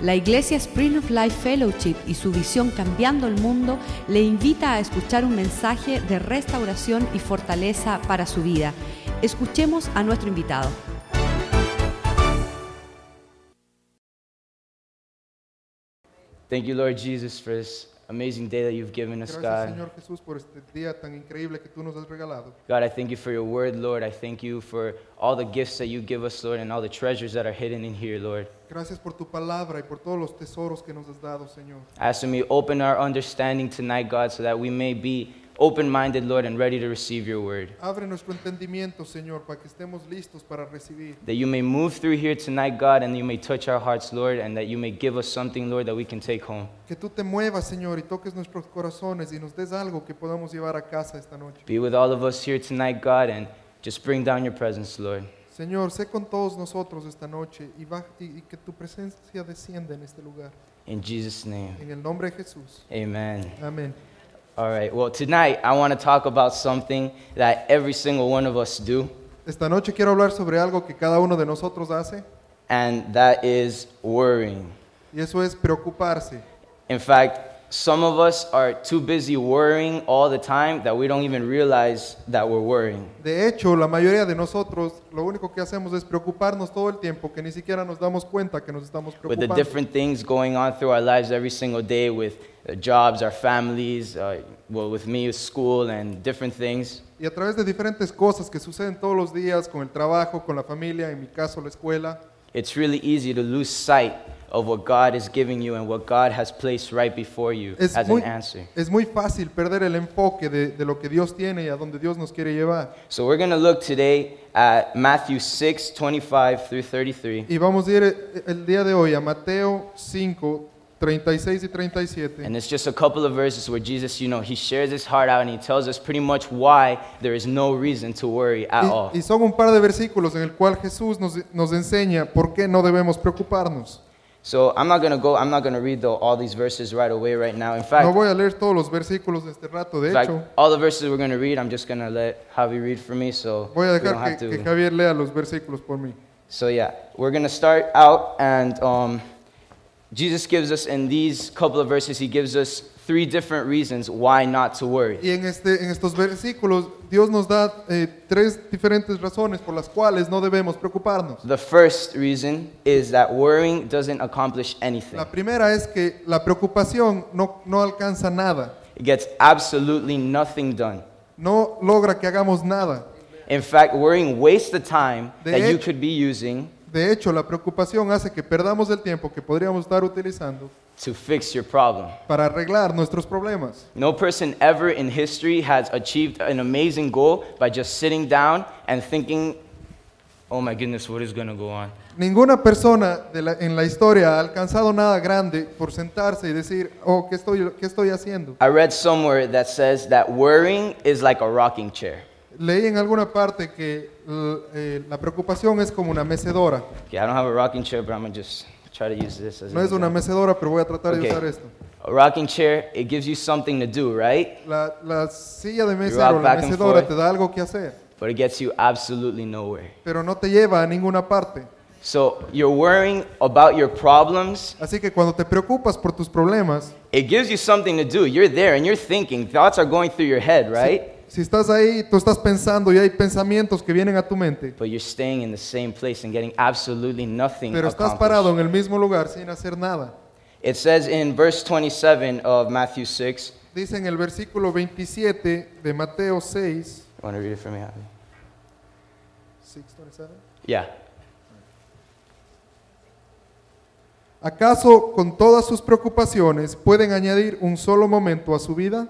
La Iglesia Spring of Life Fellowship y su visión Cambiando el Mundo le invita a escuchar un mensaje de restauración y fortaleza para su vida. Escuchemos a nuestro invitado. Thank you, Lord Jesus, for this amazing day that you've given us, Gracias, God. Señor Jesús, por este día tan increíble que tú nos has regalado. God, I thank you for your word, Lord. I thank you for all the gifts that you give us, Lord, and all the treasures that are hidden in here, Lord. Gracias por tu palabra y por todos los tesoros que nos has dado, Señor. I ask that you open our understanding tonight, God, so that we may be open minded, Lord, and ready to receive your word. Abre nuestro entendimiento, Señor, para que estemos listos para recibir. That you may move through here tonight, God, and you may touch our hearts, Lord, and that you may give us something, Lord, that we can take home. Que tú te muevas, Señor, y toques nuestros corazones y nos des algo que podamos llevar a casa esta noche. Be with all of us here tonight, God, and just bring down your presence, Lord. Señor, sé con todos nosotros esta noche y, y- y que tu presencia descienda en este lugar. In Jesus' name, En el nombre de Jesús. amen. Amén. All right, well, tonight I want to talk about something that every single one of us do, Esta noche quiero hablar sobre algo que cada uno de nosotros hace and that is worrying. y eso es preocuparse. In fact, some of us are too busy worrying all the time that we don't even realize that we're worrying. De hecho, la mayoría de nosotros lo único que hacemos es preocuparnos todo el tiempo, que ni siquiera nos damos cuenta que nos estamos With the preocupando. different things going on through our lives every single day with jobs, our families, uh, well, with me, with school, and different things. Y a través de diferentes cosas que suceden todos los días con el trabajo, con la familia, en mi caso la escuela, It's really easy to lose sight of what God is giving you and what God has placed right before you es as muy, an answer. es muy fácil perder el enfoque de, de lo que Dios tiene y a donde Dios nos quiere llevar. So we're going to look today at Matthew 6, 25 through 33. Y vamos a ir eh, el día de hoy a Mateo 5, 36 y 37. And it's just a couple of verses where Jesus, you know, he shares his heart out and he tells us pretty much why there is no reason to worry at all. Y, y son un par de versículos en el cual Jesús nos, nos enseña por qué no debemos preocuparnos. So I'm not going to go, I'm not going to read the, all these verses right away right now. In fact, No voy a leer todos los versículos de este rato, de in fact hecho, all the verses we're going to read, I'm just going to let Javi read for me so voy a we don't dejar have que, que to. Javier lea los versículos por mí. So yeah, we're going to start out and um, Jesus gives us in these couple of verses, he gives us three different reasons why not to worry. Y en, este, en estos versículos, Dios nos da eh, tres diferentes razones por las cuales no debemos preocuparnos. The first reason is that worrying doesn't accomplish anything. La primera es que la preocupación no, no alcanza nada, It gets absolutely nothing done. no logra que hagamos nada. In fact, worrying wastes the time De that you hecho- could be using De hecho, la preocupación hace que perdamos el tiempo que podríamos estar utilizando to fix your problem. para arreglar nuestros problemas. No person ever in history has achieved an amazing goal by just sitting down and thinking, oh my goodness, what is going to go on? Ninguna persona de la- en la historia ha alcanzado nada grande por sentarse y decir, oh, ¿qué estoy, ¿qué estoy haciendo? I read somewhere that says that worrying is like a rocking chair. Leí en alguna parte que l- eh, la preocupación es como una mecedora. Okay, I don't have a rocking chair, but I'm going to just try to use this as No es una example. mecedora, pero voy a tratar de Okay. usar esto. A rocking chair, it gives you something to do, right? La, la silla de mesa rock o la back and mecedora forth. te da algo que hacer, But it gets you absolutely nowhere. pero no te lleva a ninguna parte. So you're worrying about your problems. Así que cuando te preocupas por tus problemas, It gives you something to do. You're there and you're thinking. Thoughts are going through your head, right? Si estás ahí, tú estás pensando y hay pensamientos que vienen a tu mente, But you're staying in the same place and getting absolutely nothing pero estás accomplished. parado en el mismo lugar sin hacer nada. It says in verse 27 of Matthew 6. Dice en el versículo 27 de Mateo 6, You want to read it for me, Javi? 6:27. Yeah. ¿Acaso con todas sus preocupaciones pueden añadir un solo momento a su vida?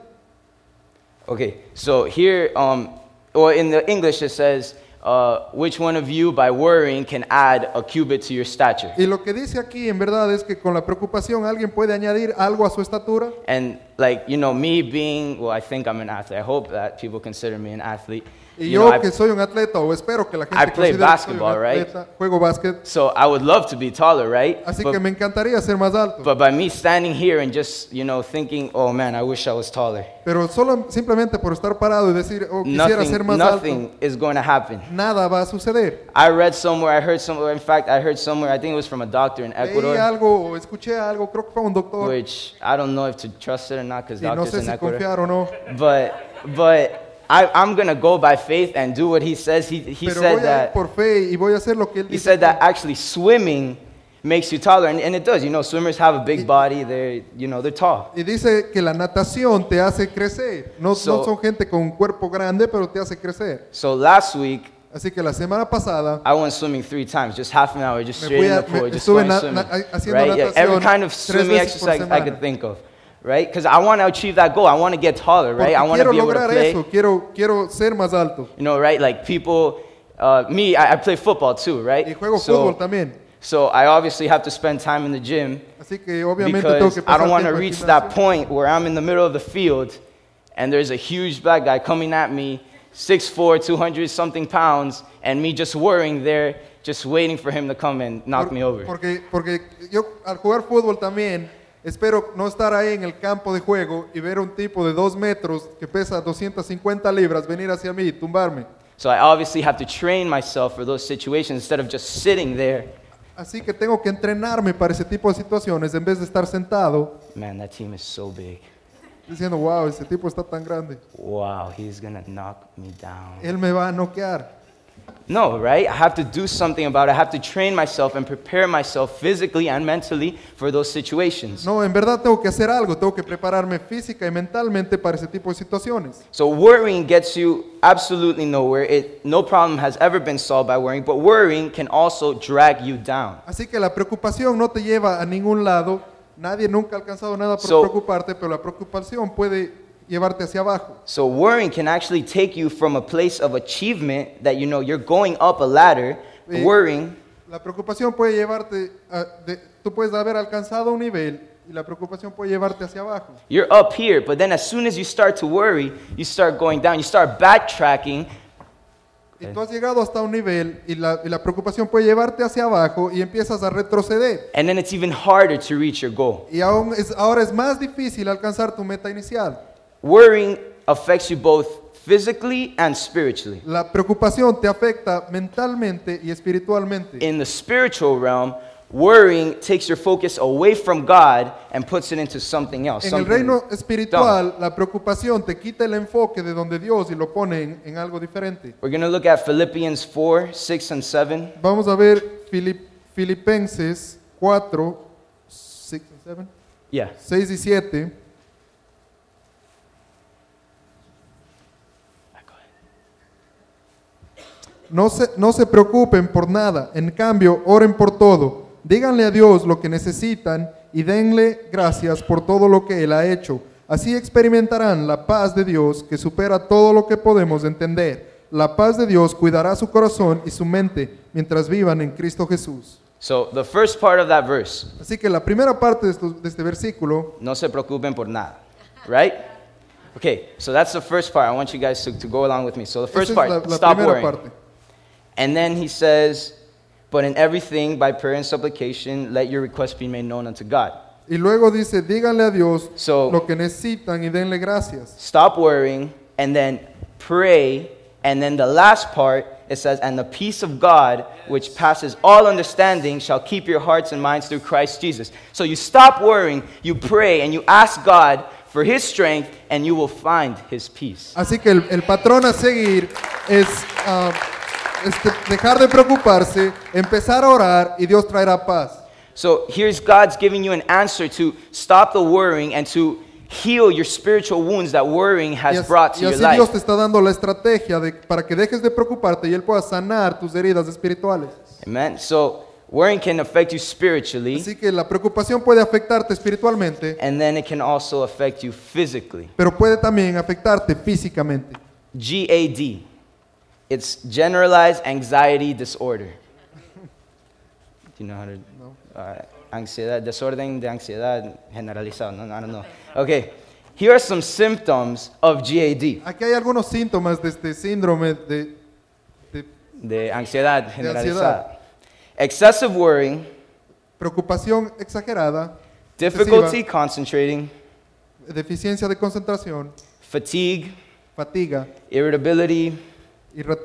Okay. So here, um, or in the English, it says, uh, "Which one of you, by worrying, can add a cubit to your stature?" Y lo que dice aquí en verdad es que con la preocupación alguien puede añadir algo a su estatura. And like you know, me being well, I think I'm an athlete. I hope that people consider me an athlete. Y yo know, I- que soy un atleta o espero que la I gente play que soy un basketball, right? juego básquet, So I would love to be taller, right? así But- que me encantaría ser más alto. But by me standing here and just, you know, thinking, oh man, I wish I was taller, Pero solo simplemente por estar parado y decir, oh, quisiera ser nothing, más nothing alto, is going to happen. nada va a suceder. I read somewhere, I heard somewhere, in fact, I heard somewhere, I think it was from a doctor in Leí Ecuador, algo escuché algo, creo que fue un doctor, which I don't know if to trust it or not because y no doctors sé in si Ecuador. confiar o no, But, but I, I'm going to go by faith and do what he says. He, he pero said voy a ir that, por fe y voy a hacer lo que él he dice. said that actually swimming makes you taller, and, and it does. You know, swimmers have a big body, they're, you know, they're tall. Y dice que la natación te hace crecer. No, So- no son gente con un cuerpo grande, pero te hace crecer. So last week, Así que la semana pasada I went swimming three times, just half an hour, just Me straight fui in a- the me- pool, just estuve going na- swimming. na- haciendo right? Yeah, every natación kind of tres swimming veces por exercise I semana. could think of, right? Because I want to achieve that goal. I want to get taller, right? porque I want to be able to play. eso, quiero, quiero ser más alto. You know, right? Like people, uh, me, I, I play football too, right? Y juego so, fútbol también. so I obviously have to spend time in the gym Así que obviamente tengo because que I don't want to reach that point where I'm in the middle of the field and there's a huge black guy coming at me, 6'4", 200 something pounds, and me just worrying there, just waiting for him to come and knock Por- me over. Porque, porque yo al jugar fútbol también espero no estar ahí en el campo de juego y ver un tipo de dos metros que pesa 250 libras venir hacia mí y tumbarme. So I obviously have to train myself for those situations instead of just sitting there. Así que tengo que entrenarme para ese tipo de situaciones en vez de estar sentado Man, that team is so big. diciendo, wow, ese tipo está tan grande. Wow, he's gonna knock me down. Él me va a noquear. No, right? I have to do something about it. I have to train myself and prepare myself physically and mentally for those situations. No, en verdad tengo que hacer algo, tengo que prepararme física y mentalmente para ese tipo de situaciones. So worrying gets you absolutely nowhere. It, no problem has ever been solved by worrying, but worrying can also drag you down. Así que la preocupación no te lleva a ningún lado. Nadie nunca ha alcanzado nada por So- preocuparte, pero la preocupación puede llevarte hacia abajo. So worrying can actually take you from a place of achievement that you know you're going up a ladder. Sí. Worrying La preocupación puede llevarte, a- de- tú puedes haber alcanzado un nivel y la preocupación puede llevarte hacia abajo. You're up here, but then as soon as you start to worry, you start going down. You start backtracking. Y tú has llegado hasta un nivel y la, y la preocupación puede llevarte hacia abajo y empiezas a retroceder. And then it's even harder to reach your goal. Y aún es, ahora es más difícil alcanzar tu meta inicial. Worrying affects you both physically and spiritually. La preocupación te afecta mentalmente y espiritualmente. In the spiritual realm, worrying takes your focus away from God and puts it into something else. En el something reino dumb. espiritual, la preocupación te quita el enfoque de donde Dios y lo pone en, en algo diferente. We're going to look at Philippians 4, 6, and 7. Vamos a ver Filip- Filipenses 4, 6 y 7. Yeah. 6 y 7. No se, no se preocupen por nada, en cambio, oren por todo. Díganle a Dios lo que necesitan y denle gracias por todo lo que Él ha hecho. Así experimentarán la paz de Dios que supera todo lo que podemos entender. La paz de Dios cuidará su corazón y su mente mientras vivan en Cristo Jesús. So the first part of that verse, Así que la primera parte de, de este versículo no se preocupen por nada, right? Okay, so that's the first part. I want you guys to, to go along with me. So the first es part, la, la stop worrying. parte. And then he says, But in everything, by prayer and supplication, let your requests be made known unto God. Y luego dice, díganle a Dios So- lo que necesitan y denle gracias. Stop worrying, and then pray. And then the last part, it says, And the peace of God, which passes all understanding, shall keep your hearts and minds through Christ Jesus. So you stop worrying, you pray, and you ask God for his strength, and you will find his peace. Así que el, el patrón a seguir es ah, este, dejar de preocuparse, empezar a orar y Dios traerá paz. So here's God's giving you an answer to stop the worrying and to heal your spiritual wounds that worrying Y has as- brought y to your así life. Dios te está dando la estrategia de, para que dejes de preocuparte y Él pueda sanar tus heridas espirituales. Amen. So worrying can affect you spiritually, Así que la preocupación puede afectarte espiritualmente, and then it can also affect you physically. pero puede también afectarte físicamente. GAD. It's generalized anxiety disorder. Do you know how to? No. Uh, ansiedad, desorden de ansiedad generalizado. No, I don't know. Okay. Here are some symptoms of GAD, Aquí hay algunos síntomas de este síndrome de, de de ansiedad ansiedad. generalizada. Excessive worry, preocupación exagerada, difficulty excesiva, concentrating, deficiencia de concentración, fatigue, fatiga, irritability,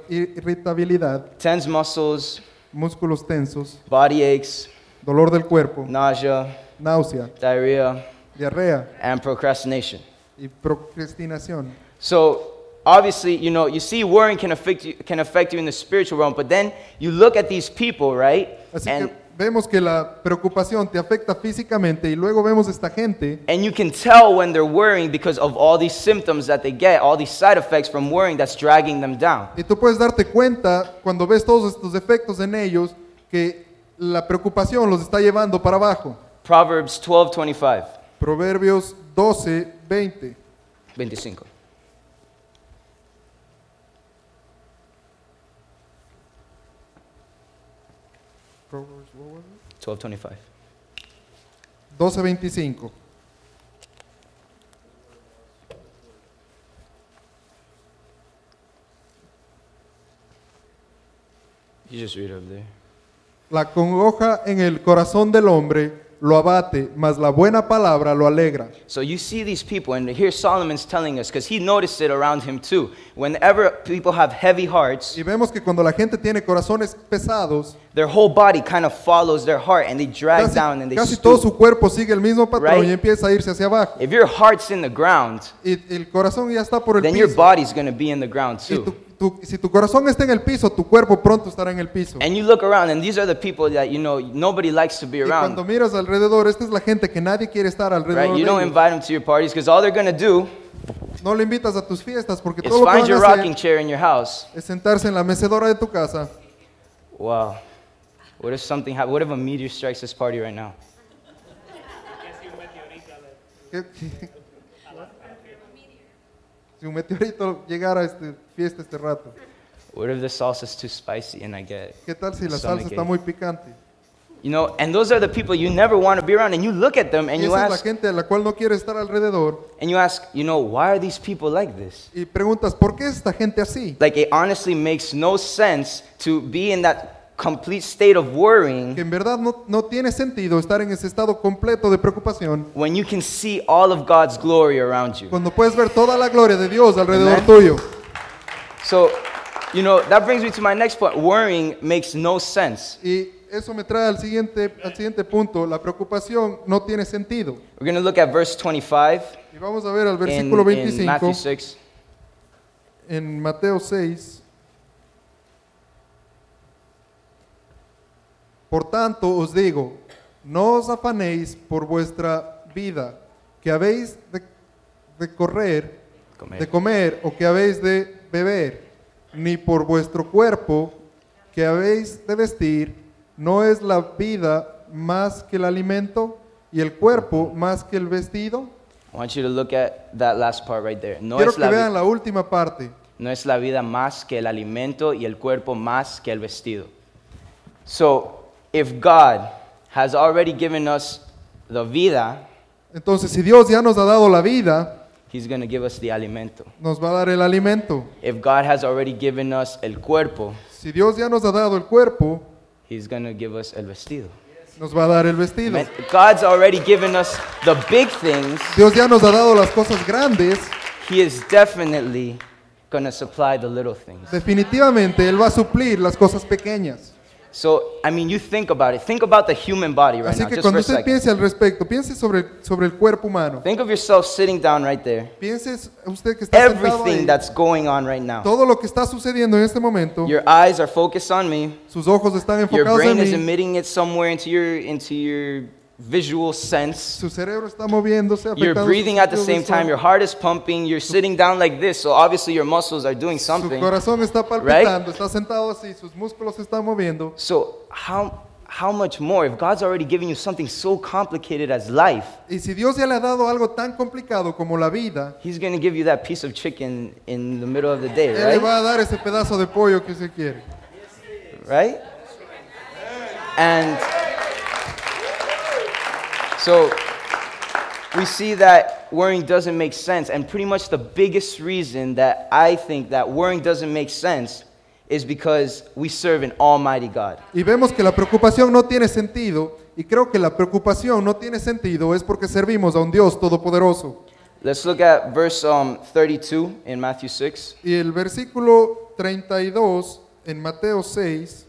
irritabilidad, tense muscles, músculos tensos, body aches, dolor del cuerpo, nausea, náusea, diarrhea, diarrea and procrastination. y procrastinación. So obviously, you know, you see worrying can affect you, can affect you in the spiritual realm, but then you look at these people, right? Así And que vemos que la preocupación te afecta físicamente y luego vemos esta gente and you can tell when they're worrying because of all these symptoms that they get, all these side effects from worrying that's dragging them down. y tú puedes darte cuenta cuando ves todos estos efectos en ellos que la preocupación los está llevando para abajo. Proverbs 12:25, Proverbios 12, 20. 25. 12:25. 12:25. You just read over there. La congoja en el corazón del hombre lo abate, mas la buena palabra lo alegra. So you see these people, and here Solomon's telling us, because he noticed it around him too. Whenever people have heavy hearts, Y vemos que cuando la gente tiene corazones pesados, their whole body kind of follows their heart, and they drag casi, down and they casi todo stoop. su cuerpo sigue el mismo patrón Right? y empieza a irse hacia abajo. If your heart's in the ground, Y el corazón ya está por el then your piso. body's going to be in the ground Y tu- too. Tu- si tu corazón está en el piso, tu cuerpo pronto estará en el piso. And you look around, and these are the people that you know nobody likes to be Y cuando around. miras alrededor, esta es la gente que nadie quiere estar alrededor Right? You de don't ellos. invite them to your parties because all they're going to do No le invitas a tus fiestas porque is todo lo que find van a rocking hacer chair in your house. es sentarse en la mecedora de tu casa. Wow. What if something hap- What if a meteor strikes this party right now? ¿Qué- qué- Si un meteorito llegara a esta fiesta este rato, What if the salsa's too spicy and I get ¿qué tal si la salsa está muy picante? You know, and those are the people you never want to be around. And you look at them and Y you esa es la ask, gente a la cual no quiere estar alrededor and you ask, you know, why are these people like this? y preguntas, ¿por qué es esta gente así? Like it honestly makes no sense to be in that complete state of worrying Que en verdad no, no tiene sentido estar en ese estado completo de preocupación when you can see all of God's glory around you. cuando puedes ver toda la gloria de Dios alrededor Amen. tuyo. So, you know, that brings me to my next point. Worrying makes no sense. Y eso me trae al siguiente, al siguiente punto. La preocupación no tiene sentido. We're going to look at verse 25 Y vamos a ver al in, versículo in 25 Matthew 6. en Mateo 6. Por tanto os digo, no os afanéis por vuestra vida, que habéis de, de correr, Comer. de comer o que habéis de beber, ni por vuestro cuerpo, que habéis de vestir, no es la vida más que el alimento y el cuerpo más que el vestido. I want you to look at that last part right there. No Quiero es, que la vi- vean la última parte. no es la vida más que el alimento y el cuerpo más que el vestido. So, if God has already given us the vida, Entonces, si Dios ya nos ha dado la vida, He's going to give us the alimento. nos va a dar el alimento. If God has already given us el cuerpo, Si Dios ya nos ha dado el cuerpo, He's going to give us el vestido. nos va a dar el vestido. Man, God's already given us the big things. Dios ya nos ha dado las cosas grandes. He is definitely going to supply the little things. Definitivamente Él va a suplir las cosas pequeñas. So, I mean, you think about it. Think about the human body right Así now, que just for cuando a usted second. piense al respecto, piense sobre, sobre el cuerpo humano. Think of yourself sitting down right there. Piense usted que está sentado Everything ahí. that's going on right now. Todo lo que está sucediendo en este momento, Your eyes are focused on me. sus ojos están Your enfocados en brain is mí. emitting it somewhere into your into your visual sense. Su cerebro está moviéndose, You're breathing at the same time. Your heart is pumping. You're sitting down like this, so obviously your muscles are doing Su something. corazón está palpitando, está sentado así, sus músculos están moviendo. So how how much more if God's already given you something so complicated as life? Y si Dios ya le ha dado algo tan complicado como la vida, He's going to give you that piece of chicken in the middle of the day, Él le right? va a dar ese pedazo de pollo que se quiere. right? And so we see that worrying doesn't make sense, and pretty much the biggest reason that I think that worrying doesn't make sense is because we serve an almighty God. Y vemos que la preocupación no tiene sentido, y creo que la preocupación no tiene sentido es porque servimos a un Dios todopoderoso. Let's look at verse um, 32 in Matthew 6. Y el versículo 32 en Mateo 6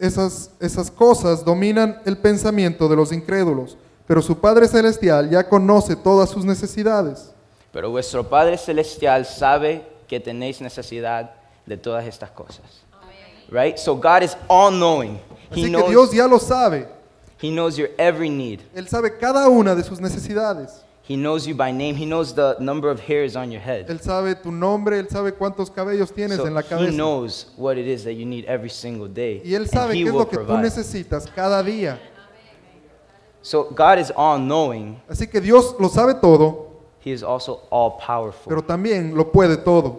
Esas, esas cosas dominan el pensamiento de los incrédulos, pero su Padre Celestial ya conoce todas sus necesidades. Pero vuestro Padre Celestial sabe que tenéis necesidad de todas estas cosas. Right? So God is all knowing. He Así que knows, Dios ya lo sabe. he knows your every need. Él sabe cada una de sus necesidades. He knows you by name. He knows the number of hairs on your head. Él sabe tu nombre, Él sabe cuántos cabellos tienes So en la he cabeza. knows what it is that you need every single day. Y Él and sabe he qué es will lo que tú provide. necesitas cada día. So God is all knowing. Así que Dios lo sabe todo, He is also all powerful. pero también lo puede todo.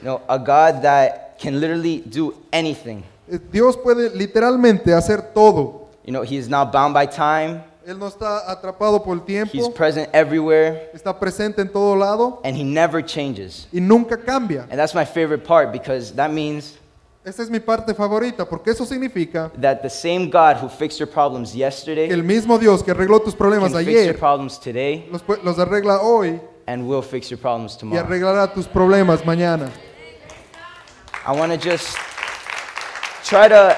You know, a God that can literally do anything. Eh, Dios puede literalmente hacer todo. You know, He is not bound by time. Él no está atrapado por el He's tiempo, present everywhere, está presente en todo lado and He never changes. y nunca cambia. And that's my favorite part because that means Esta es mi parte favorita porque eso significa that the same God who fixed your problems que yesterday el mismo Dios que arregló tus can problemas fix your ayer problems today los, pu- los arregla hoy and will fix your problems y tomorrow. arreglará tus problemas mañana. I want to just try to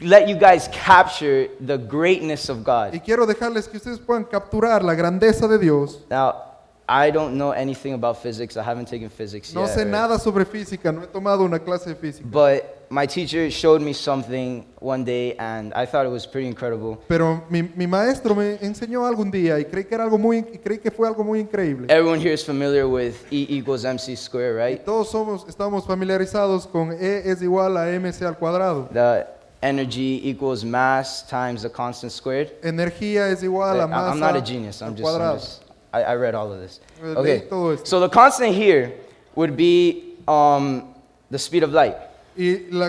let you guys capture the greatness of Y God. quiero dejarles que ustedes puedan capturar la grandeza de Dios. Now, I don't know anything about physics. I haven't taken physics No yet. sé or- nada sobre física, no he tomado una clase de física. But my teacher showed me something one day, and I thought it was pretty incredible. Pero mi, mi maestro me enseñó algún día y creí que era algo muy y creí que fue algo muy increíble. Everyone here is familiar with E equals mc squared, Y right? todos somos estamos familiarizados con E es igual a mc al cuadrado. The energy equals mass times the constant squared. Energía es igual a I'm- masa I'm not a genius. I'm just, I'm just I, I read all of this. Eh, Okay. So the constant here would be um, the speed of light. Y la,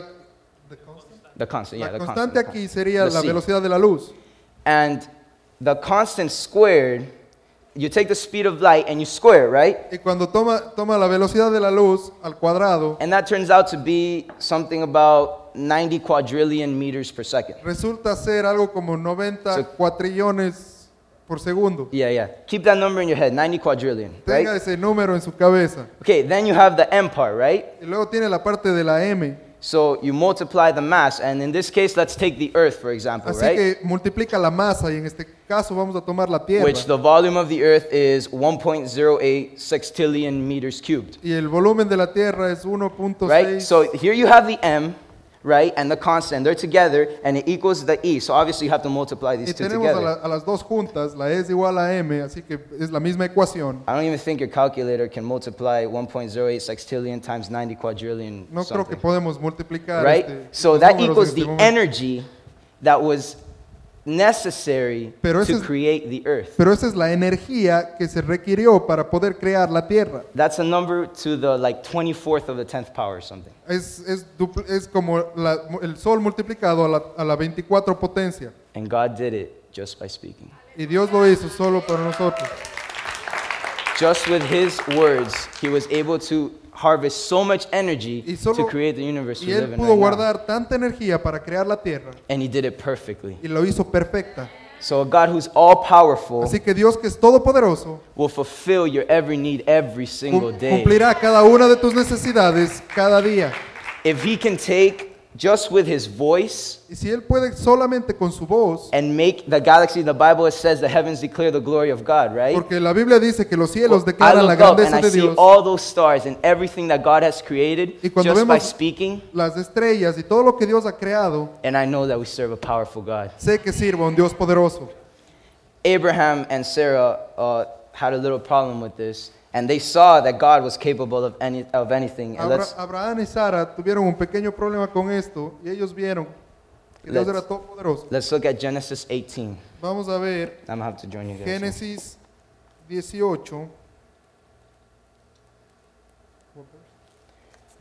The constant, The constant. yeah, la the constante constant. aquí sería The la velocidad de la luz. And the constant squared, you take the speed of light and you square it, right? Y cuando toma, toma la velocidad de la luz al cuadrado, And that turns out to be something about 90 quadrillion meters per second. resulta ser algo como 90 So- cuatrillones por segundo. Yeah, yeah. Keep that number in your head, 90 quadrillion, Tenga right? ese número en su cabeza. Okay, then you have the m part, right? Y luego tiene la parte de la M. So you multiply the mass, and in this case, let's take the Earth, for example, Así right? que multiplica la masa y en este caso vamos a tomar la Tierra. Which the volume of the Earth is 1.08 sextillion meters cubed, Y el volumen de la Tierra es 1.6. right? So here you have the m, right, and the constant. They're together, and it equals the e. So obviously you have to multiply y these two tenemos a, together. la- a las dos juntas, la E es igual a M, así que es la misma ecuación. I don't even think your calculator can multiply 1.08 sextillion times 90 quadrillion. No creo que podemos multiplicar right? este, so that equals the este energy that was necessary Pero to es- create the earth. Pero esa es la energía que se requirió para poder crear la Tierra. That's a number to the like 24th of the 10th power or something. Es, es, dupl- es como la- el Sol multiplicado a la, a la 24 potencia. And God did it just by speaking. Y Dios lo hizo solo para nosotros. Just with his words, he was able to harvest so much energy Y solo- to create the universe Y we Él live in pudo right now. guardar tanta energía para crear la Tierra And he did it perfectly. y lo hizo perfecta. So a God who's all powerful Así que Dios que es todopoderoso will fulfill your every need every single cum- day. cumplirá cada una de tus necesidades cada día. If he can take just with his voice Y si Él puede solamente con su voz, and make the galaxy, the Bible says the heavens declare the glory of God, right? porque la Biblia dice que los cielos declaran la look up and grandeza I de see Dios, all those stars and everything that God has created Y cuando just by speaking, las estrellas y todo lo que Dios ha creado, and I know that we serve a powerful God. sé que sirva a un Dios poderoso. Abraham and Sarah uh, had a little problem with this, and they saw that God was capable of, any, of anything. And Abra- let's, Abraham y Sara tuvieron un pequeño problema con esto y ellos vieron que Dios Let's- era todopoderoso. let's look at Genesis 18. Vamos a ver I'm going to have to join you guys. Génesis 18.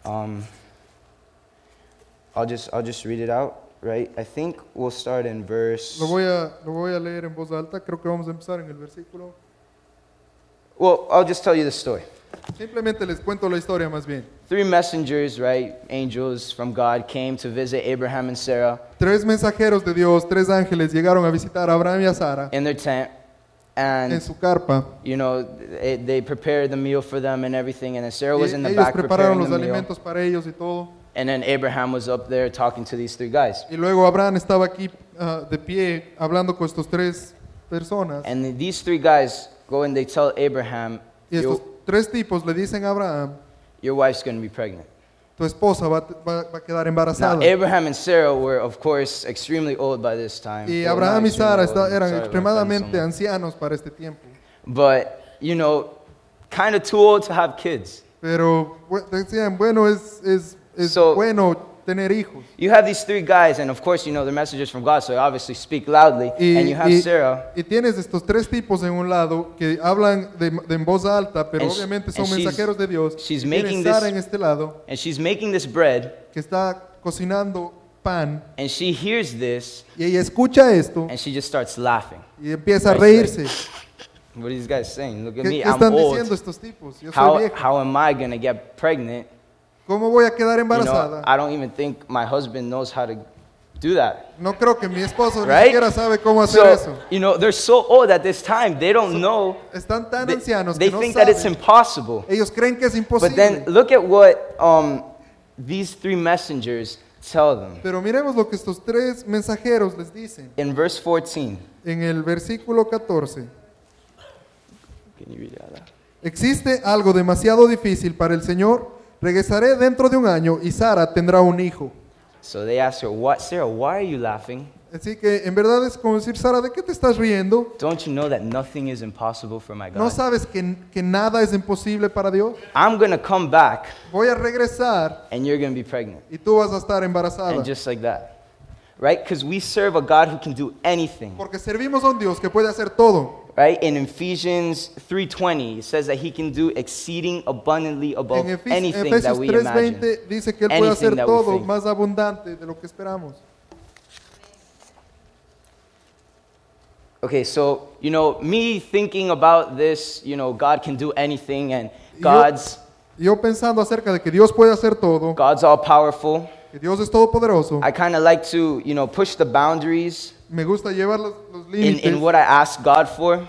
Um, I'll, just, I'll just read it out. right? I think we'll start in verse. Lo voy, a, lo voy a leer en voz alta, creo que vamos a empezar en el versículo. Well, I'll just tell you the story. Simplemente les cuento la historia más bien. Three messengers, right, angels from God, came to visit Abraham and Sarah Tres mensajeros de Dios, tres ángeles llegaron a visitar a Abraham y a Sara in their tent, en and su carpa. you know they, they prepared the meal for them and everything. And then Sarah was in the ellos back prepararon preparing los the meal, alimentos para ellos y todo. and then Abraham was up there talking to these three guys. Y luego Abraham estaba aquí ah, de pie hablando con estos tres personas. And these three guys go and they tell Abraham, Y estos your, tres tipos le dicen a Abraham, your wife's going to be pregnant. tu esposa va, va- va a quedar Now, embarazada. Abraham and Sarah were, of course, extremely old by this time. Y Well, Abraham y Sara esta- eran my extremadamente ancianos para este tiempo. But, you know, kind of too old to have kids. Pero bu- decían, bueno, es, es, es So- bueno tener hijos. You have these three guys, and of course, you know, they're messengers from God, so they obviously speak loudly. Y, and you have y- Sarah, y tienes estos tres tipos en un lado que hablan de, de en voz alta, pero And obviamente son mensajeros de Dios. she's making Sara this- en este lado and she's making this bread, que está cocinando pan and she hears this, y ella escucha esto and she just starts laughing. y empieza a Right, reírse. What are these guys saying? Look ¿Qué, at me, I'm old. diciendo estos tipos? Yo soy How, viejo. how am I going to get pregnant? ¿Cómo voy a quedar You know, embarazada? I don't even think my husband knows how to do that. No creo que mi esposo ni Right? siquiera sabe cómo hacer So, eso. you know, they're so old at this time, they don't know. Están tan They, ancianos they que no think that it's saben. impossible. Ellos creen que es But then imposible. look at what um, these three messengers tell them. Pero miremos lo que estos tres mensajeros les dicen In verse 14, en el versículo 14. can you read loud? ¿Existe algo demasiado difícil para el Señor? Regresaré dentro de un año y Sara tendrá un hijo. So they ask her, "What, Sarah? Why are you laughing? Así que en verdad es como decir, Sara, ¿de qué te estás riendo? Don't you know that nothing is impossible for my ¿No God? sabes que, que nada es imposible para Dios? I'm gonna come back, Voy a regresar and you're gonna be pregnant, y tú vas a estar embarazada. and just like that, right? Because we serve a God who can do anything." Porque servimos a un Dios que puede hacer todo. Right? In Ephesians 3:20, it says that he can do exceeding abundantly above En anything that Efesios we imagine. 3:20 dice que Él puede hacer Anything that we todo think. más abundante de lo que esperamos. Okay, so, you know, me thinking about this, you know, God can do anything and Yo- God's Yo pensando acerca de que Dios puede hacer todo, God's all powerful. que Dios es todopoderoso, I kind of like to, you know, push the boundaries me gusta llevar los, los in, límites. in what I ask God for.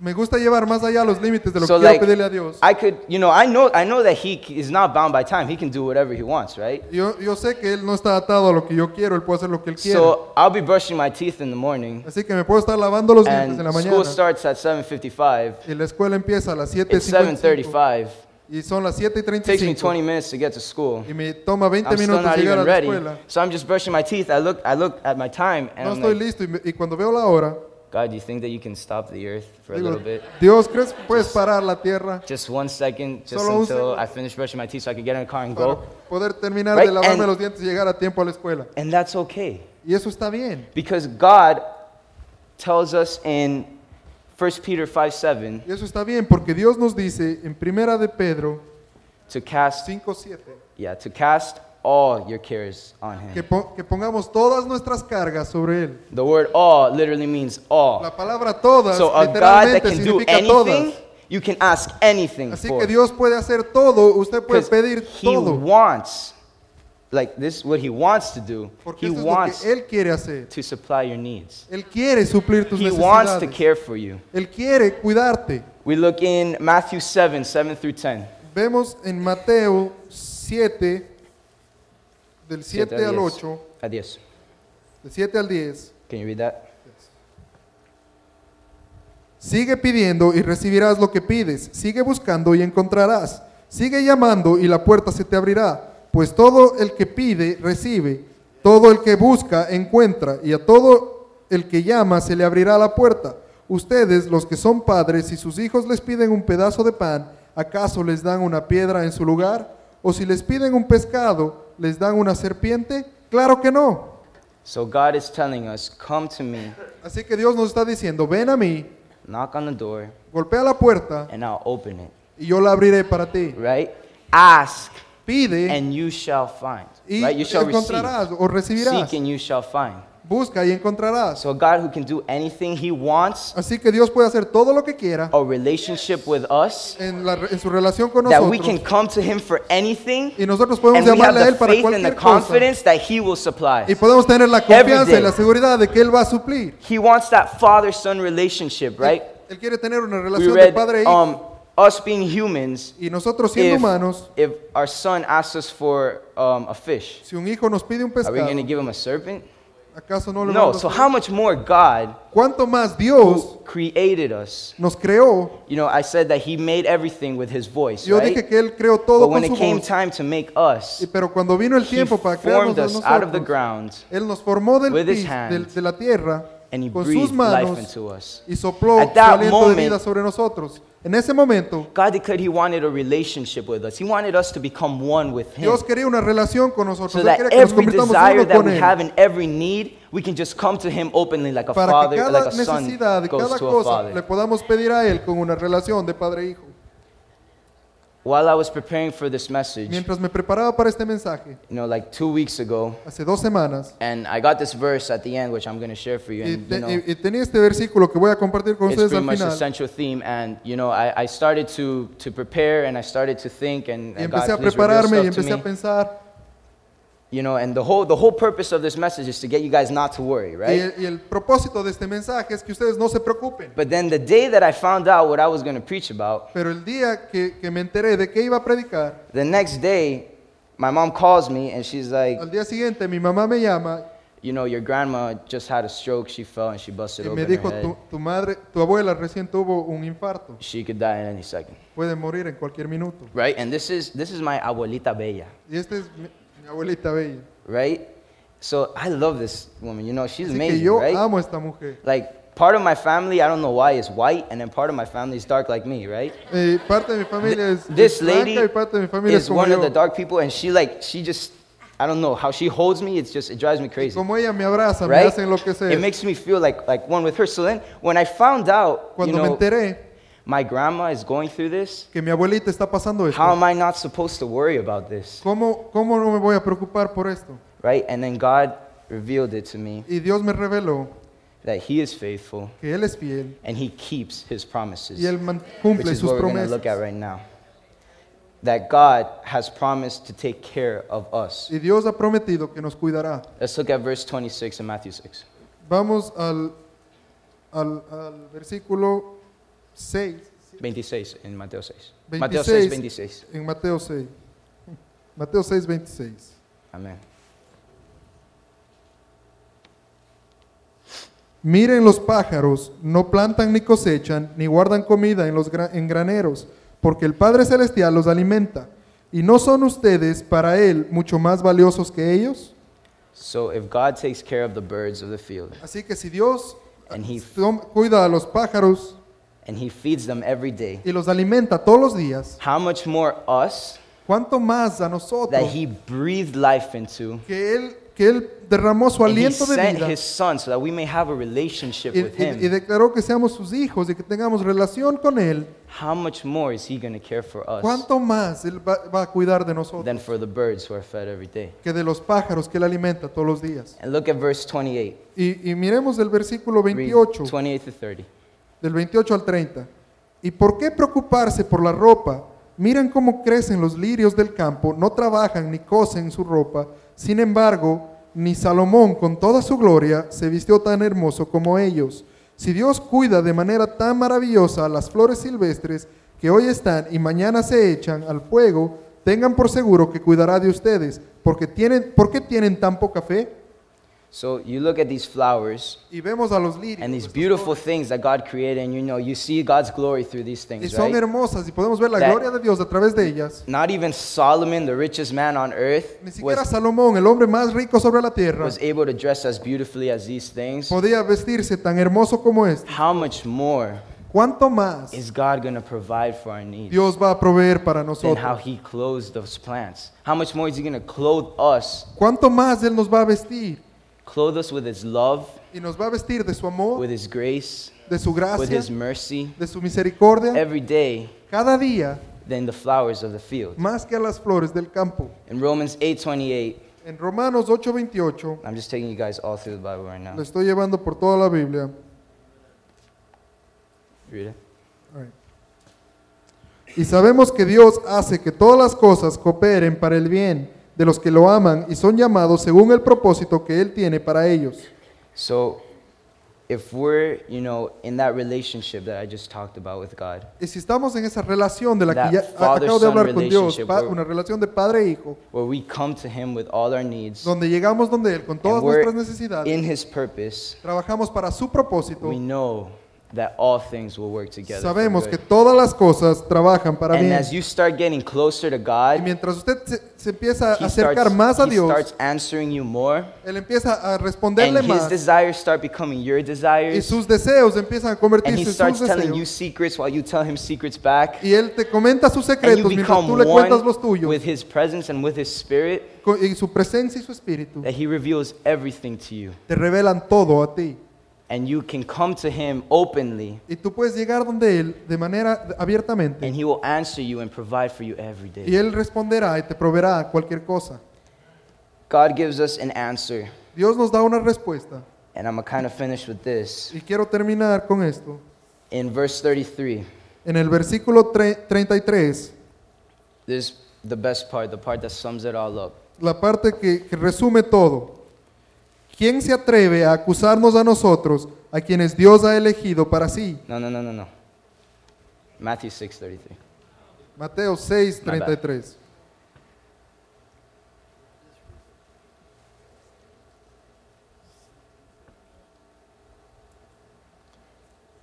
Me gusta llevar más allá los límites de lo So que quiero like pedirle a Dios. I could, you know, I know I know that he c- is not bound by time. He can do whatever he wants, right? Yo, yo sé que Él no está atado a lo que yo quiero, Él puede hacer lo que Él quiere. So I'll be brushing my teeth in the morning Así que me puedo estar lavando los dientes en la school mañana starts at 7:55. y la escuela empieza a las It's 7.55 7:35. Y son las It takes me 7.35 20 minutes to get to school. y me toma 20 I'm still minutos not llegar a even la ready. escuela. So I'm just brushing my teeth. I look, I look at my time, and No I'm estoy like, listo y, me- y cuando veo la hora, God, do you think that you can stop the earth for a digo, little bit? Dios, ¿crees que puedes parar la tierra Just one second, just Solo un until segundo. I finish brushing my teeth so I can get in the car and para go. poder terminar Right, de lavarme and- los dientes y llegar a tiempo a la escuela? And that's okay. Y eso está bien. Because God tells us in 1 Peter 5 7 Y eso está bien porque Dios nos dice en Primera de Pedro to cast, 5.7 yeah, to cast all your cares on que, Him. po- que pongamos todas nuestras cargas sobre Él. The word all literally means all. La palabra todas So a God that literalmente can do significa todas. anything, you can ask anything Así for. que Dios puede hacer todo, usted puede pedir he todo. wants, like this, is what he wants to do. Porque He esto es lo wants que Él quiere hacer. to supply your needs. Él quiere suplir tus He wants to necesidades. care for you. Él quiere cuidarte. We look in Matthew 7, 7 through 10. Vemos en Mateo 7, del 7 Siete al 10. 8, Adiós. del 7 al 10. Can you read that? Sigue pidiendo y recibirás lo que pides. Sigue buscando y encontrarás. Sigue llamando y la puerta se te abrirá. Pues todo el que pide, recibe. Todo el que busca, encuentra. Y a todo el que llama, se le abrirá la puerta. Ustedes, los que son padres, si sus hijos les piden un pedazo de pan, ¿acaso les dan una piedra en su lugar? ¿O si les piden un pescado, les dan una serpiente? Claro que no. So God is telling us, come to me, Así que Dios nos está diciendo, ven a mí, knock on the door, golpea la puerta and I'll open it. y yo la abriré para ti. Right? Ask, Pide and you shall find. y Right? You shall encontrarás receive. o recibirás. Seek and you shall find. Busca y encontrarás. So God who can do anything he wants, Así que Dios puede hacer todo lo que quiera a relationship with us, en, la- en su relación con that we can nosotros. come to him for anything, Y nosotros podemos and we have llamarle a the Él para faith and the cualquier cosa. confidence that he will supply. Y podemos tener la confianza day. y la seguridad de que Él va a suplir. He wants that father-son relationship, right? Él quiere tener una relación de padre e hijo. um, us being humans, y nosotros siendo if, humanos, if our son asks us for um, a fish, si un hijo nos pide un are we going to give him a serpent? ¿acaso no le No. So how much more God, ¿Cuánto más Dios created us? nos creó? You know, I said that He made everything with His voice, Yo right? dije que Él creó todo But con when su it came voz. time to make us, Y- Pero cuando vino el He tiempo para crearnos formed a us out of the ground Él nos formó del with His hand, del- de la tierra and He con sus breathed life into us. y sopló At su that aliento de moment- vida sobre nosotros. En ese momento, God declared He wanted a relationship with us. He wanted us to become one with Him. Dios quería una relación con nosotros. So Él that quería que nos every convirtamos desire uno that con we Él. have and every need, we can just come to Him openly like a Para que father, cada like a son necesidad goes cada to a cosa le father. podamos pedir a Él con una relación de padre e hijo. While I was preparing for this message, Mientras me preparaba para este mensaje, you know, like two weeks ago, hace dos semanas, and I got this verse at the end, which I'm going to share for you. y, And, te- you know, y- y tenía este versículo que voy a compartir con it's ustedes pretty al much the final. central theme. And you know, I, I started to to prepare, and I started to think, and, Y and empecé a God, please reveal prepararme y stuff to empecé a me. pensar. You know, and the whole the whole purpose of this message is to get you guys not to worry, Y right? el, y el propósito de este mensaje es que ustedes no se preocupen. But then the day that I found out what I was going to preach about, Pero el día que, que me enteré de que iba a predicar, the next day, my mom calls me and she's like, al día siguiente mi mamá me llama you know, your grandma just had a stroke. She fell and she busted y open me her dijo, head. tu, tu madre, tu abuela recién tuvo un infarto. She could die at any second, Puede morir en cualquier minuto. right? And this is this is my abuelita bella, Y esta es mi, abuelita bella. right? So I love this woman. You know, she's Así que amazing, yo right? amo esta mujer. Like part of my family, I don't know why, is white, and then part of my family is dark like me, right? Eh, parte de mi familia es, This lady y parte de mi familia is one of the dark people, and she like she just I don't know how she holds me. It's just it drives me crazy. Como ella me abraza, me right? hace enloquecer. It makes me feel like like one with her. So then when I found out, you Cuando me know, enteré my grandma is going through this, que mi abuelita está pasando esto, how am I not supposed to worry about this, ¿cómo, ¿cómo no me voy a preocupar por esto? right? And then God revealed it to me Y Dios me reveló that He is faithful que Él es fiel and He keeps His promises, y Él man- which cumple is sus what we're going to look at right now. That God has promised to take care of us. Y Dios ha prometido que nos cuidará. Let's look at verse 26 in Matthew 6. Vamos al, al, al versículo 6, 26 in Mateo 6. Mateo 6, 26 26. en Mateo 6. Mateo 6, 26. Amen. Miren los pájaros, no plantan ni cosechan, ni guardan comida en los en graneros, porque el Padre Celestial los alimenta. ¿Y no son ustedes para Él mucho más valiosos que ellos? So if God takes care of the birds of the field Así que si Dios And he- cuida a los pájaros and He feeds them every day, y los alimenta todos los días, how much more us ¿cuánto más a nosotros that He breathed life into que Él, que él derramó su and He aliento de sent vida His Son so that we may have a relationship y, with y- y Him? declaró que seamos sus hijos y que tengamos relación con Él? How much more is He going to care for us ¿Cuánto más Él va, va a cuidar de nosotros than for the birds who are fed every day? que de los pájaros que Él alimenta todos los días? And look at verse 28. Y, y miremos el versículo Read 28, 28 to 30. Del 28 al 30. ¿Y por qué preocuparse por la ropa? Miren cómo crecen los lirios del campo, no trabajan ni cosen su ropa. Sin embargo, ni Salomón con toda su gloria se vistió tan hermoso como ellos. Si Dios cuida de manera tan maravillosa a las flores silvestres que hoy están y mañana se echan al fuego, tengan por seguro que cuidará de ustedes, porque tienen, ¿por qué tienen tan poca fe? So you look at these flowers Y vemos a los lirios. and these beautiful things that God created, and you know, you see God's glory through these Y things, son right? hermosas y podemos ver la That- gloria de Dios a través de ellas. Not even Solomon, the richest man on earth, Ni siquiera was, Salomón, el hombre más rico sobre la tierra, was able to dress as beautifully as these things. podía vestirse tan hermoso como. How much more ¿Cuánto más is God going to provide for our needs Dios va a proveer para than how? He clothes those plants? How much more is He going to clothe us, ¿Cuánto más Él nos va a vestir? Clothe us with His love, Y nos va a vestir de su amor, with His grace, de su with gracia, His mercy? de su misericordia. Every day, Cada día than the flowers of the field. más que a las flores del campo. In Romans 8:28, En Romanos 8:28, I'm just taking you guys all through the Bible right now. le estoy llevando por toda la Biblia. Read it. Alright. Y sabemos que Dios hace que todas las cosas cooperen para el bien de los que lo aman y son llamados según el propósito que Él tiene para ellos. So, if we're, you know, in that relationship that I just talked about with God, Y si estamos en esa relación de la que ya acabo de hablar con Dios, relationship pa- where- una relación de padre e hijo, where we come to Him with all our needs, donde llegamos donde Él con todas and we're nuestras necesidades, in His purpose, trabajamos para su propósito, we know that all things will work together. for sabemos que good. todas las cosas trabajan para And bien. as you start getting closer to Y God, mientras usted se, se empieza a He acercar starts, más a he Dios, starts answering you more, Él empieza a and responderle His más desires start becoming your y desires, sus deseos empiezan a and He convertirse en starts sus telling you deseos. secrets while you tell Him secrets back. Y Él te comenta sus And you secretos mientras become tú le cuentas los one tuyos with His presence and with His Spirit, co- y su presencia y su espíritu that He reveals everything to you. te revelan todo a ti. And you can come to Him openly, Y tú puedes llegar donde Él de manera abiertamente and He will answer you and provide for you every y day. Él responderá y te proveerá cualquier cosa. God gives us an answer, Dios nos da una respuesta and I'm going to kind of finish with this. y quiero terminar con esto. In verse 33, En el versículo tre- 33, this is the best part, the part that sums it all up. la parte que, que resume todo. ¿Quién se atreve a acusarnos a nosotros, a quienes Dios ha elegido para sí? No, no, no, no, no. Matthew 6:33. Mateo 6, My bad. 33.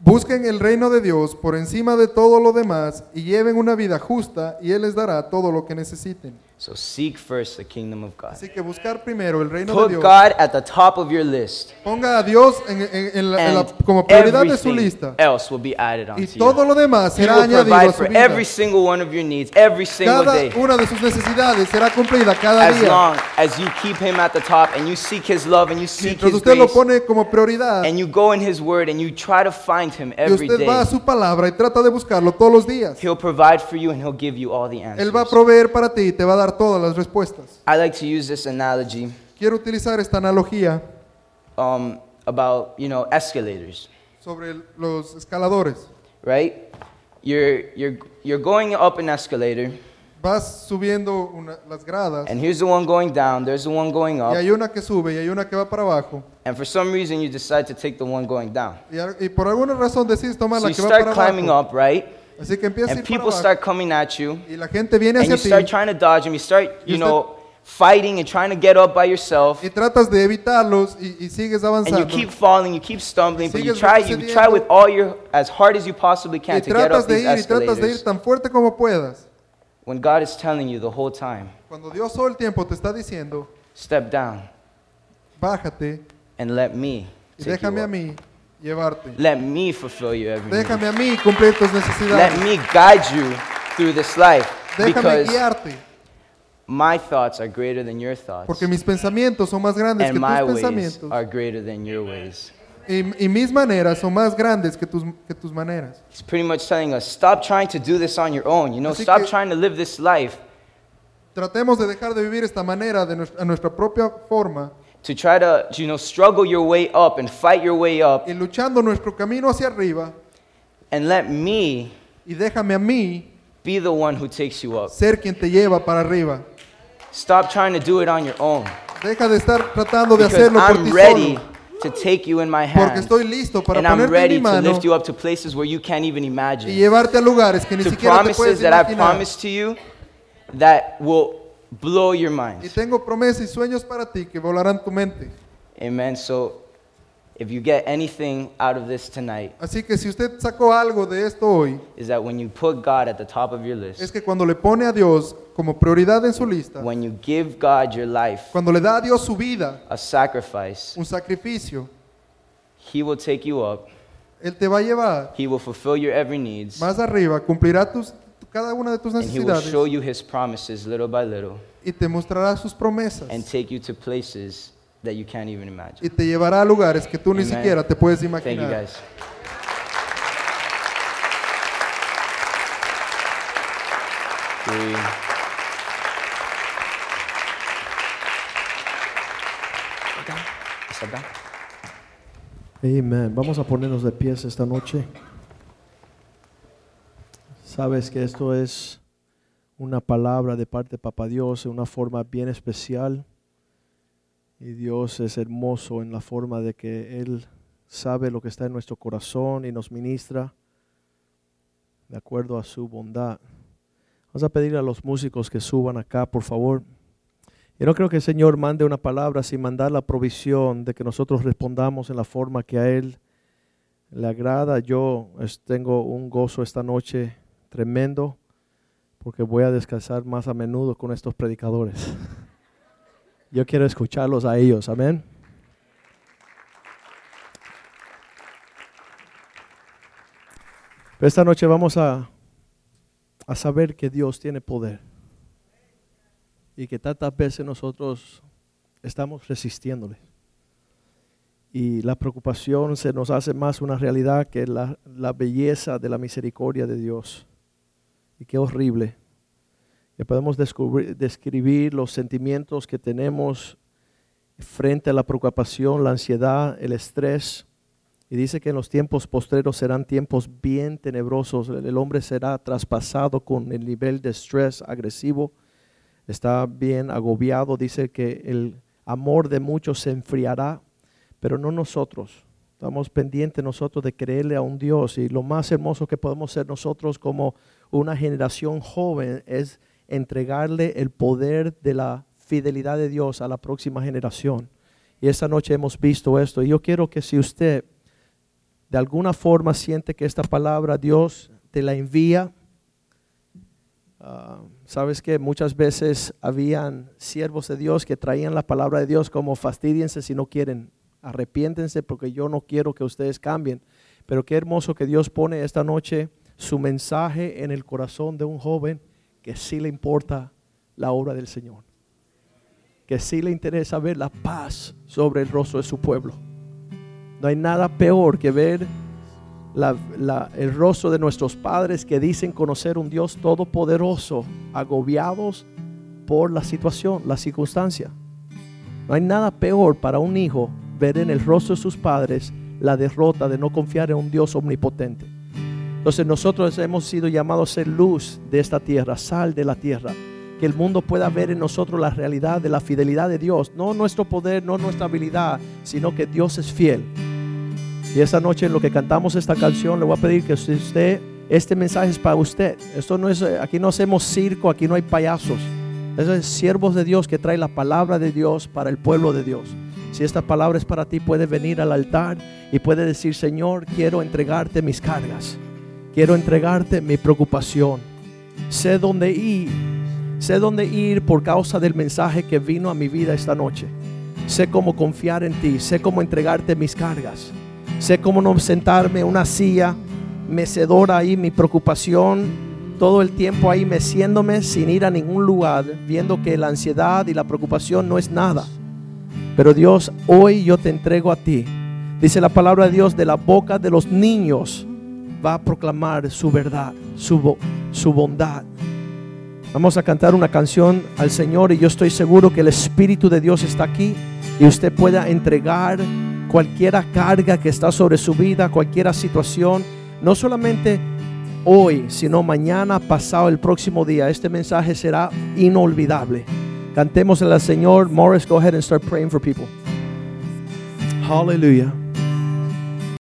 Busquen el reino de Dios por encima de todo lo demás y lleven una vida justa y Él les dará todo lo que necesiten. So seek first the kingdom of God. Así que buscar primero el reino de Put Dios. God at the top of your list, Ponga a Dios en- en- en la- en la- como prioridad de su lista. else will be added Y onto todo you. lo demás He será will añadido a provide su for vida. every single one of your needs every single Cada day. una de sus necesidades será cumplida cada As día. long as you keep Him at the top and you seek His love and you seek Mientras His usted lo grace pone como prioridad and you go in His Word and you try to find Him y every usted va a day, su palabra y trata de buscarlo todos los días, He'll provide for you and He'll give you all the Él va a answers. proveer para ti y te va a dar todas las respuestas. I like to use this analogy Quiero utilizar esta analogía um, about, you know, escalators. sobre el- los escaladores. right? You're, you're, you're going up an escalator, Vas subiendo una- las gradas and here's the one going down, there's the one going y up, hay una que sube y hay una que va para abajo. and for some reason you decide to take the one going down. Y, a- y por alguna razón decides tomar So la you que va para start climbing abajo. up, right? Así que empieza a And ir para people abajo start coming at you, y la gente viene and you hacia start ti trying to dodge them, you start, you usted- know, fighting and trying to get up by yourself, y tratas de evitarlos y, y sigues and you keep falling, you keep stumbling, but you Sigues try, you retrocediendo. try with all your, as hard as you possibly Y can to get tratas up de these ir y tratas de ir escalators, tan fuerte como puedas. when God is telling you the whole time, Cuando Dios todo el tiempo te está diciendo, step down bájate and let me y take you déjame a up. mí llevarte. Let me fulfill your every need. Déjame a mí cumplir tus Let me guide you through this life Déjame because guiarte. my thoughts are greater than your thoughts Porque mis pensamientos son más grandes and que my tus ways pensamientos. are greater than your ways. Y, y mis maneras son más grandes que tus, que tus maneras. He's pretty much telling us stop trying to do this on your own. You know, Así stop que- trying to live this life Tratemos de dejar de vivir esta manera de nuestra, a nuestra propia forma to try to, you know, struggle your way up and fight your way up y luchando nuestro camino hacia arriba and let me y déjame a mí be the one who takes you up. ser quien te lleva para arriba. Stop trying to do it on your own Deja de estar tratando de because hacerlo por I'm ti ready solo. to take you in my Porque hand estoy listo para and I'm ponerte ready en mi to mano lift you up to places where you can't even y imagine. llevarte a lugares que ni to siquiera te promises puedes that I've imaginar. promised to you that will blow your Y tengo promesas y sueños para ti que volarán tu mente. Amen. So if you get anything out of this tonight, Así que si usted sacó algo de esto hoy, is that when you put God at the top of your es list, que cuando le pone a Dios como prioridad en su lista, when you give God your life, cuando le da a Dios su vida, a sacrifice, un sacrificio, He will take you up. Él te va a llevar He will fulfill your every needs. más arriba, cumplirá tus, cada una de tus And He will necesidades show you His promises little by little y te mostrará sus promesas and take you to places that you can't even imagine. y te llevará a lugares que tú ni Amen. siquiera te puedes Thank you imaginar. guys. three. Acá, hasta acá. Amén. Vamos a ponernos de pies esta noche. Sabes que esto es una palabra de parte de Papá Dios en una forma bien especial. Y Dios es hermoso en la forma de que Él sabe lo que está en nuestro corazón y nos ministra de acuerdo a su bondad. Vamos a pedir a los músicos que suban acá, por favor. Yo no creo que el Señor mande una palabra sin mandar la provisión de que nosotros respondamos en la forma que a Él le agrada. Yo es- tengo un gozo esta noche tremendo porque voy a descansar más a menudo con estos predicadores. Yo quiero escucharlos a ellos, amén. Esta noche vamos a, a saber que Dios tiene poder y que tantas veces nosotros estamos resistiéndole. Y la preocupación se nos hace más una realidad que la, la belleza de la misericordia de Dios. Y qué horrible. Que podemos describir los sentimientos que tenemos frente a la preocupación, la ansiedad, el estrés. Y dice que en los tiempos postreros serán tiempos bien tenebrosos. El el hombre será traspasado con el nivel de estrés agresivo está bien agobiado, dice que el amor de muchos se enfriará, pero no nosotros. Estamos pendientes nosotros de creerle a un Dios y lo más hermoso que podemos ser nosotros como una generación joven es entregarle el poder de la fidelidad de Dios a la próxima generación. Y esta noche hemos visto esto. Y yo quiero que si usted de alguna forma siente que esta palabra Dios te la envía, Ah, Sabes que muchas veces habían siervos de Dios que traían la palabra de Dios como fastidiense si no quieren, arrepiéntense porque yo no quiero que ustedes cambien. Pero qué hermoso que Dios pone esta noche su mensaje en el corazón de un joven que sí le importa la obra del Señor, que sí le interesa ver la paz sobre el rostro de su pueblo. No hay nada peor que ver el rostro de nuestros padres que dicen conocer un Dios todopoderoso, agobiados por la situación, la circunstancia. No hay nada peor para un hijo ver en el rostro de sus padres la derrota de no confiar en un Dios omnipotente. Entonces nosotros hemos sido llamados a ser luz de esta tierra, sal de la tierra, que el mundo pueda ver en nosotros la realidad de la fidelidad de Dios, no nuestro poder, no nuestra habilidad, sino que Dios es fiel. Y esta noche en lo que cantamos esta canción, le voy a pedir que usted, este mensaje es para usted. Esto no es, eh, aquí no hacemos circo, aquí no hay payasos. Eso es siervos de Dios que trae la palabra de Dios para el pueblo de Dios. Si esta palabra es para ti, puede venir al altar y puede decir, Señor, quiero entregarte mis cargas. Quiero entregarte mi preocupación. Sé dónde ir. Sé dónde ir por causa del mensaje que vino a mi vida esta noche. Sé cómo confiar en ti. Sé cómo entregarte mis cargas. Sé cómo no sentarme en una silla mecedora ahí, mi preocupación, todo el tiempo ahí meciéndome sin ir a ningún lugar, viendo que la ansiedad y la preocupación no es nada. Pero Dios, hoy yo te entrego a ti. Dice la palabra de Dios, de la boca de los niños va a proclamar su verdad, su, su bondad. Vamos a cantar una canción al Señor y yo estoy seguro que el Espíritu de Dios está aquí y usted pueda entregar cualquiera carga que está sobre su vida, cualquier situación, no solamente hoy, sino mañana, pasado, el próximo día. Este mensaje será inolvidable. Cantemos al Señor. Morris, go ahead and start praying for people. Hallelujah.